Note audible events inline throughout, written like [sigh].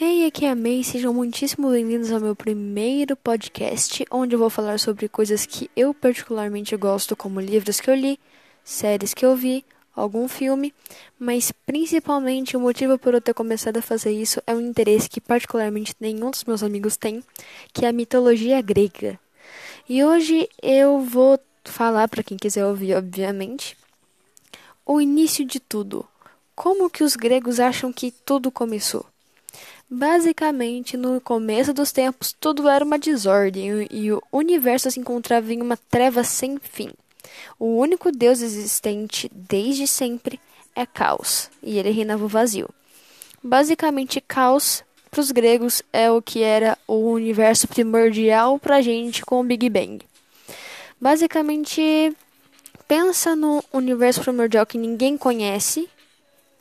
Hey, aqui é a May, sejam muitíssimo bem-vindos ao meu primeiro podcast, onde eu vou falar sobre coisas que eu particularmente gosto, como livros que eu li, séries que eu vi, algum filme, mas principalmente o motivo por eu ter começado a fazer isso é um interesse que particularmente nenhum dos meus amigos tem, que é a mitologia grega. E hoje eu vou falar para quem quiser ouvir, obviamente, o início de tudo. Como que os gregos acham que tudo começou? Basicamente, no começo dos tempos, tudo era uma desordem e o universo se encontrava em uma treva sem fim. O único Deus existente desde sempre é Caos, e ele reinava o vazio. Basicamente, Caos, para os gregos, é o que era o universo primordial para a gente com o Big Bang. Basicamente, pensa no universo primordial que ninguém conhece,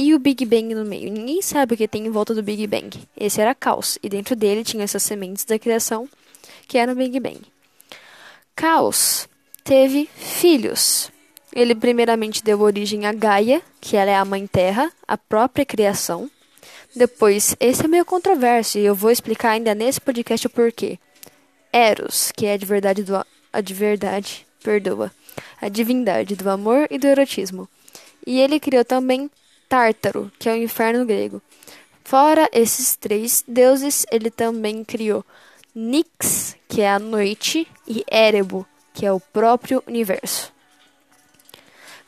e o Big Bang no meio. Ninguém sabe o que tem em volta do Big Bang. Esse era Caos, e dentro dele tinha essas sementes da criação, que era o Big Bang. Caos teve filhos. Ele primeiramente deu origem a Gaia, que ela é a mãe terra, a própria criação. Depois, esse é meio controverso e eu vou explicar ainda nesse podcast o porquê. Eros, que é de verdade do a de verdade, perdoa, a divindade do amor e do erotismo. E ele criou também Tártaro, que é o inferno grego. Fora esses três deuses, ele também criou Nix, que é a noite, e Erebo, que é o próprio universo.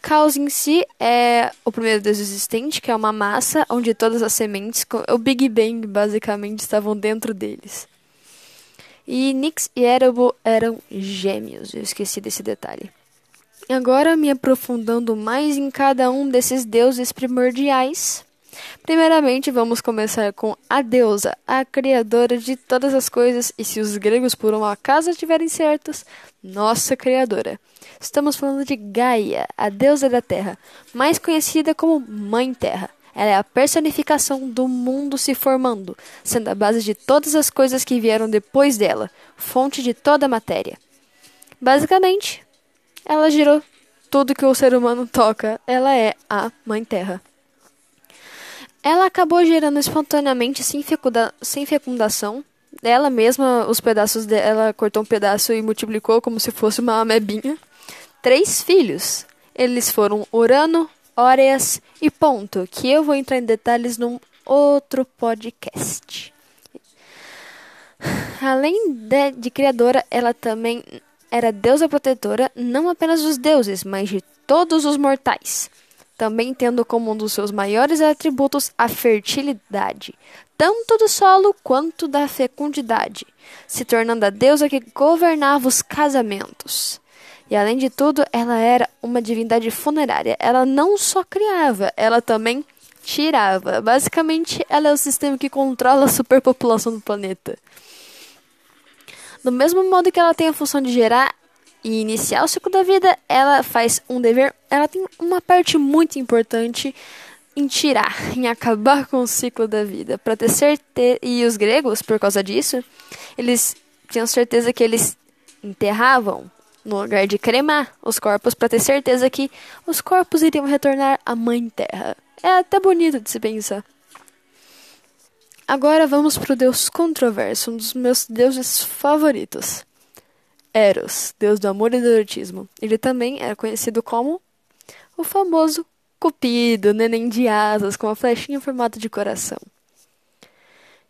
Caos em si é o primeiro deus existente, que é uma massa onde todas as sementes, o Big Bang basicamente, estavam dentro deles. E Nix e Erebo eram gêmeos, eu esqueci desse detalhe. Agora, me aprofundando mais em cada um desses deuses primordiais. Primeiramente, vamos começar com a deusa, a criadora de todas as coisas, e se os gregos por uma acaso estiverem certos, nossa criadora. Estamos falando de Gaia, a deusa da terra, mais conhecida como Mãe Terra. Ela é a personificação do mundo se formando, sendo a base de todas as coisas que vieram depois dela, fonte de toda a matéria. Basicamente, ela gerou tudo que o ser humano toca. Ela é a Mãe Terra. Ela acabou gerando espontaneamente, sem, fecunda sem fecundação. Ela mesma, os pedaços dela, cortou um pedaço e multiplicou como se fosse uma amebinha. Três filhos. Eles foram Urano, Óreas e Ponto, que eu vou entrar em detalhes num outro podcast. Além de, de criadora, ela também era deusa protetora não apenas dos deuses, mas de todos os mortais, também tendo como um dos seus maiores atributos a fertilidade, tanto do solo quanto da fecundidade, se tornando a deusa que governava os casamentos. E além de tudo, ela era uma divindade funerária. Ela não só criava, ela também tirava. Basicamente, ela é o sistema que controla a superpopulação do planeta. Do mesmo modo que ela tem a função de gerar e iniciar o ciclo da vida, ela faz um dever, ela tem uma parte muito importante em tirar, [laughs] em acabar com o ciclo da vida, para ter certeza. E os gregos, por causa disso, eles tinham certeza que eles enterravam no lugar de cremar os corpos para ter certeza que os corpos iriam retornar à mãe terra. É até bonito de se pensar. Agora vamos para o deus controverso, um dos meus deuses favoritos. Eros, deus do amor e do erotismo. Ele também era conhecido como o famoso Cupido, neném de asas, com a flechinha em formato de coração.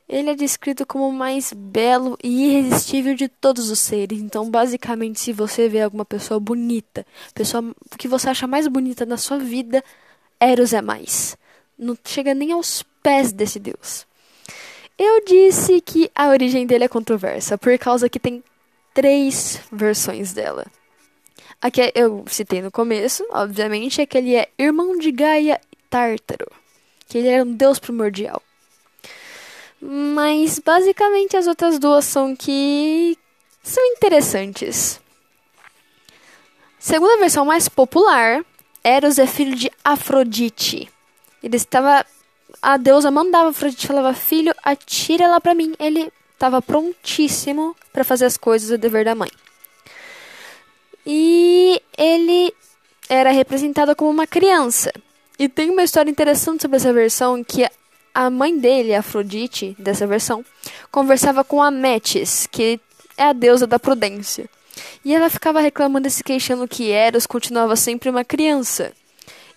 Ele é descrito como o mais belo e irresistível de todos os seres. Então, basicamente, se você vê alguma pessoa bonita, pessoa que você acha mais bonita na sua vida, Eros é mais. Não chega nem aos pés desse deus. Eu disse que a origem dele é controversa, por causa que tem três versões dela. A que eu citei no começo, obviamente, é que ele é irmão de Gaia Tártaro, que ele era um deus primordial. Mas basicamente as outras duas são que são interessantes. Segundo a versão mais popular, Eros é filho de Afrodite. Ele estava a deusa mandava Afrodite falava: "Filho, atira ela para mim". Ele estava prontíssimo para fazer as coisas o dever da mãe. E ele era representado como uma criança. E tem uma história interessante sobre essa versão que a mãe dele, Afrodite, dessa versão, conversava com a Metis, que é a deusa da prudência. E ela ficava reclamando e se queixando que Eros continuava sempre uma criança.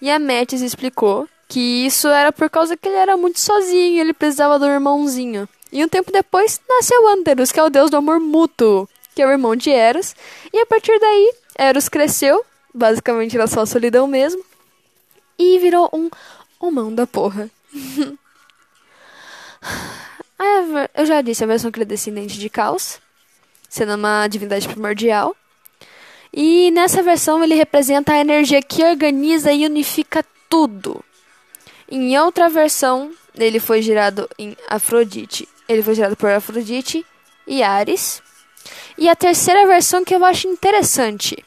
E a Metis explicou que isso era por causa que ele era muito sozinho, ele precisava do irmãozinho. E um tempo depois nasceu Anterus, que é o deus do amor mútuo, que é o irmão de Eros. E a partir daí, Eros cresceu, basicamente era só solidão mesmo, e virou um homão da porra. [laughs] Eu já disse, a versão que ele é descendente de Caos, sendo uma divindade primordial. E nessa versão ele representa a energia que organiza e unifica tudo. Em outra versão, ele foi gerado em Afrodite. Ele foi gerado por Afrodite e Ares. E a terceira versão que eu acho interessante.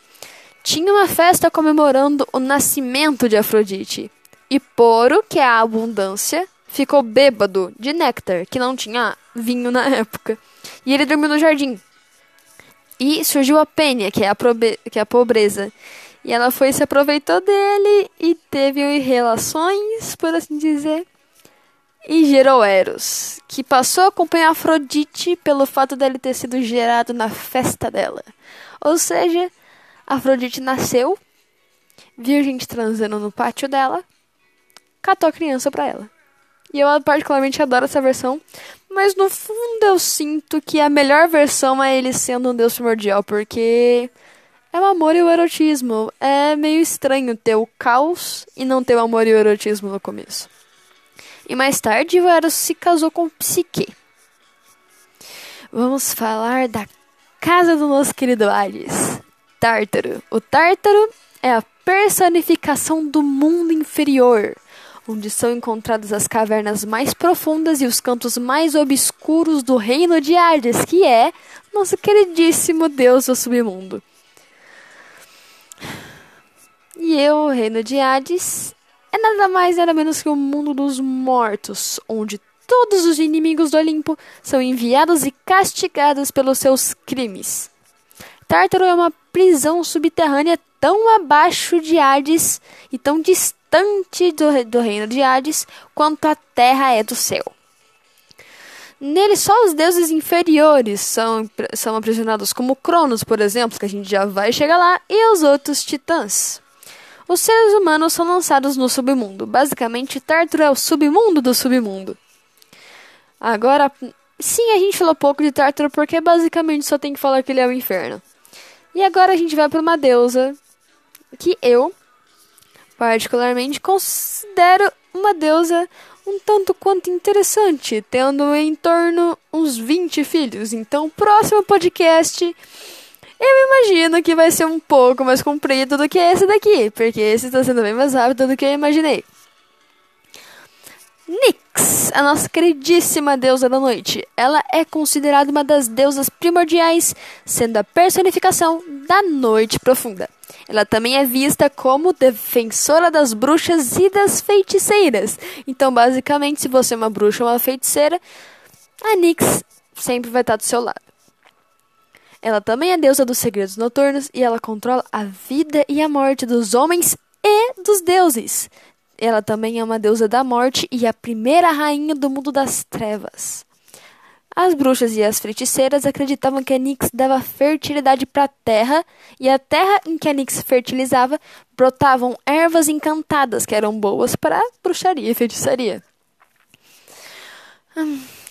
Tinha uma festa comemorando o nascimento de Afrodite. E Poro, que é a abundância, ficou bêbado de néctar, que não tinha vinho na época. E ele dormiu no jardim. E surgiu a Pênia, que é a, que é a pobreza. E ela foi se aproveitou dele e teve relações, por assim dizer. E gerou Eros, que passou a acompanhar Afrodite pelo fato dele ter sido gerado na festa dela. Ou seja, Afrodite nasceu, viu gente transando no pátio dela, catou a criança pra ela. E eu particularmente adoro essa versão, mas no fundo eu sinto que a melhor versão é ele sendo um deus primordial, porque é o amor e o erotismo. É meio estranho ter o caos e não ter o amor e o erotismo no começo. E mais tarde, o Eros se casou com Psique. Vamos falar da casa do nosso querido Hades, Tártaro. O Tártaro é a personificação do mundo inferior, onde são encontradas as cavernas mais profundas e os cantos mais obscuros do reino de Hades, que é nosso queridíssimo deus do submundo. E eu, o reino de Hades, é nada mais nada menos que o mundo dos mortos, onde todos os inimigos do Olimpo são enviados e castigados pelos seus crimes. Tártaro é uma prisão subterrânea tão abaixo de Hades e tão distante do, do reino de Hades quanto a terra é do céu. Nele, só os deuses inferiores são, são aprisionados, como Cronos, por exemplo, que a gente já vai chegar lá, e os outros titãs. Os seres humanos são lançados no submundo. Basicamente, Tartaro é o submundo do submundo. Agora, sim, a gente falou pouco de Tartaro porque basicamente só tem que falar que ele é o inferno. E agora a gente vai para uma deusa que eu, particularmente, considero uma deusa um tanto quanto interessante, tendo em torno uns 20 filhos. Então, próximo podcast eu imagino que vai ser um pouco mais comprido do que esse daqui, porque esse está sendo bem mais rápido do que eu imaginei. Nyx, a nossa queridíssima deusa da noite. Ela é considerada uma das deusas primordiais, sendo a personificação da noite profunda. Ela também é vista como defensora das bruxas e das feiticeiras. Então, basicamente, se você é uma bruxa ou uma feiticeira, a Nyx sempre vai estar do seu lado. Ela também é deusa dos segredos noturnos e ela controla a vida e a morte dos homens e dos deuses. Ela também é uma deusa da morte e a primeira rainha do mundo das trevas. As bruxas e as feiticeiras acreditavam que a Nix dava fertilidade para a terra, e a terra em que a Nix fertilizava brotavam ervas encantadas que eram boas para bruxaria e feitiçaria.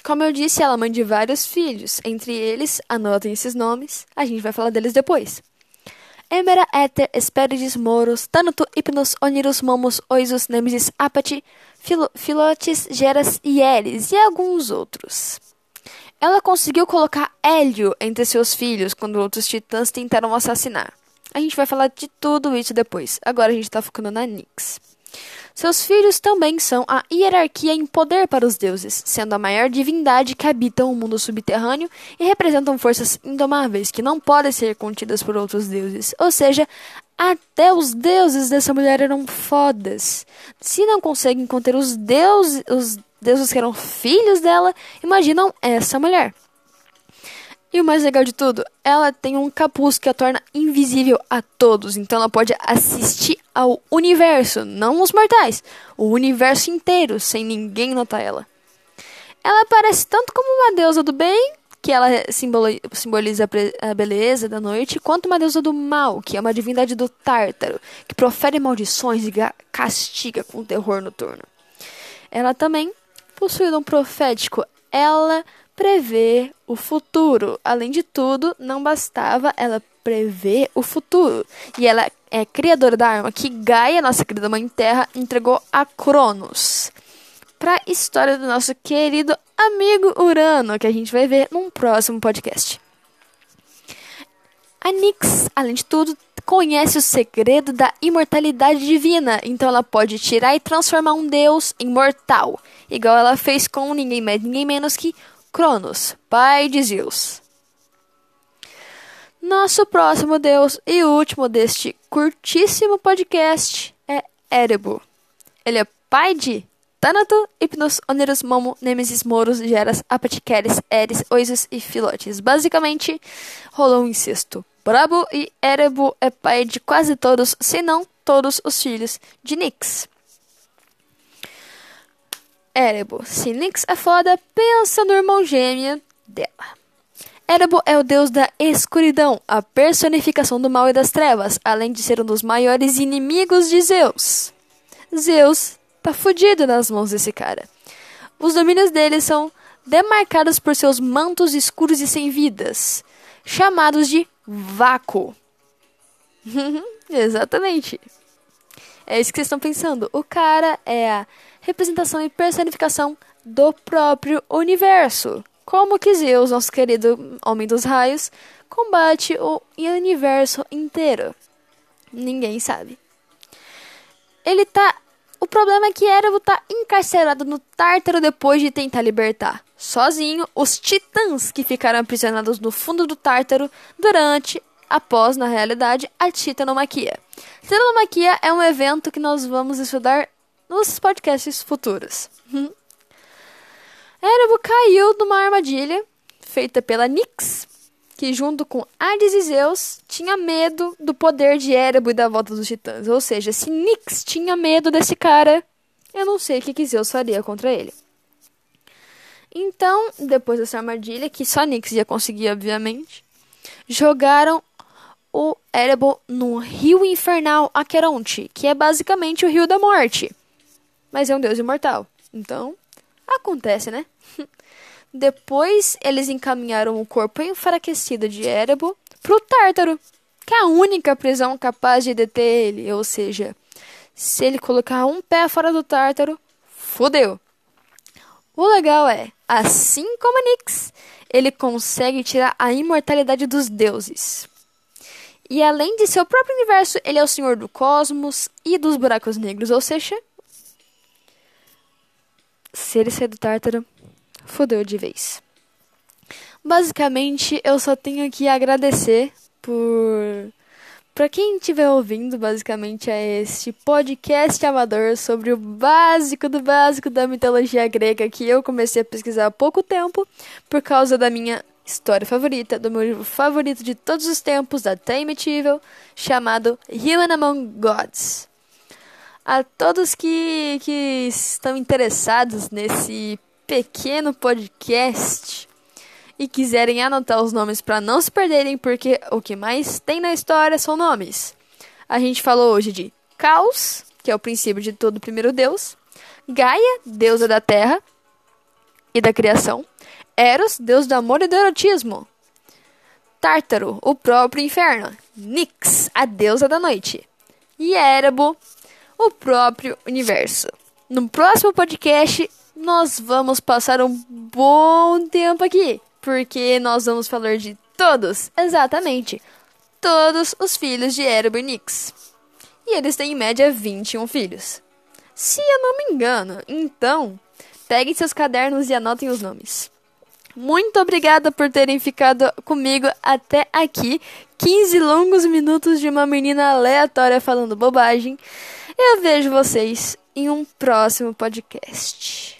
Como eu disse, ela é mãe de vários filhos. Entre eles, anotem esses nomes, a gente vai falar deles depois. Emera, Éter, Hesperides, Moros, Tânato, Hipnos, Onirus, Momos, Oisos, Nemesis, Apati, Filo, Filotes, Geras e Eris, e alguns outros. Ela conseguiu colocar Hélio entre seus filhos quando outros titãs tentaram assassinar. A gente vai falar de tudo isso depois. Agora a gente está focando na Nyx. Seus filhos também são a hierarquia em poder para os deuses, sendo a maior divindade que habitam o mundo subterrâneo e representam forças indomáveis que não podem ser contidas por outros deuses. Ou seja, até os deuses dessa mulher eram fodas. Se não conseguem conter os deuses, os deuses que eram filhos dela, imaginam essa mulher. E o mais legal de tudo, ela tem um capuz que a torna invisível a todos. Então ela pode assistir ao universo, não os mortais, o universo inteiro, sem ninguém notar ela. Ela parece tanto como uma deusa do bem, que ela simboliza a beleza da noite, quanto uma deusa do mal, que é uma divindade do Tártaro, que profere maldições e castiga com terror noturno. Ela também possui um profético. Ela prevê o futuro. Além de tudo, não bastava ela prever o futuro. E ela é criadora da arma que Gaia, nossa querida mãe terra, entregou a Cronos. Para a história do nosso querido amigo Urano, que a gente vai ver num próximo podcast. A Nyx, além de tudo, conhece o segredo da imortalidade divina, então ela pode tirar e transformar um deus em mortal, igual ela fez com ninguém mais, ninguém menos que Cronos, pai de Zeus. Nosso próximo deus e último deste curtíssimo podcast é Erebo. Ele é pai de Thanato, Hypnos, Oneros, Momo, Nemesis, Moros, Geras, Apatiqueres, Eris, Oisos e Filotes. Basicamente, rolou um incesto. Brabo e Erebo é pai de quase todos, se não todos os filhos de Nix. Erebo. Se Nix é foda, pensa no irmão gêmeo dela. Erebo é o deus da escuridão, a personificação do mal e das trevas, além de ser um dos maiores inimigos de Zeus. Zeus tá fudido nas mãos desse cara. Os domínios dele são demarcados por seus mantos escuros e sem vidas, chamados de vácuo. [laughs] Exatamente. É isso que vocês estão pensando. O cara é a representação e personificação do próprio universo. Como que Zeus, nosso querido Homem dos Raios, combate o universo inteiro? Ninguém sabe. Ele tá. O problema é que Erebus tá encarcerado no Tártaro depois de tentar libertar, sozinho, os titãs que ficaram aprisionados no fundo do Tártaro durante, após, na realidade, a Titanomaquia. Titanomaquia é um evento que nós vamos estudar nos podcasts futuros. Erebo caiu numa armadilha feita pela Nyx, que junto com Hades e Zeus tinha medo do poder de Erebo e da volta dos titãs. Ou seja, se Nyx tinha medo desse cara, eu não sei o que, que Zeus faria contra ele. Então, depois dessa armadilha, que só Nyx ia conseguir, obviamente, jogaram o Erebo no rio infernal Aqueronte, que é basicamente o rio da morte mas é um deus imortal. Então, acontece, né? [laughs] Depois, eles encaminharam o corpo enfraquecido de Erebo pro Tártaro, que é a única prisão capaz de deter ele. Ou seja, se ele colocar um pé fora do Tártaro, fodeu. O legal é, assim como Nix, ele consegue tirar a imortalidade dos deuses. E além de seu próprio universo, ele é o senhor do cosmos e dos buracos negros, ou seja, se ele sair do Tártaro, fodeu de vez. Basicamente, eu só tenho que agradecer por. Para quem estiver ouvindo, basicamente é este podcast amador sobre o básico do básico da mitologia grega que eu comecei a pesquisar há pouco tempo por causa da minha história favorita, do meu livro favorito de todos os tempos, da Time chamado Human Among Gods a todos que, que estão interessados nesse pequeno podcast e quiserem anotar os nomes para não se perderem, porque o que mais tem na história são nomes. A gente falou hoje de Caos, que é o princípio de todo o primeiro Deus, Gaia, deusa da terra e da criação, Eros, deus do amor e do erotismo, Tártaro, o próprio inferno, Nix, a deusa da noite, e Érebo, o próprio universo. No próximo podcast, nós vamos passar um bom tempo aqui, porque nós vamos falar de todos, exatamente, todos os filhos de Erebernix. E eles têm em média 21 filhos. Se eu não me engano, então, peguem seus cadernos e anotem os nomes. Muito obrigada por terem ficado comigo até aqui. 15 longos minutos de uma menina aleatória falando bobagem. Eu vejo vocês em um próximo podcast.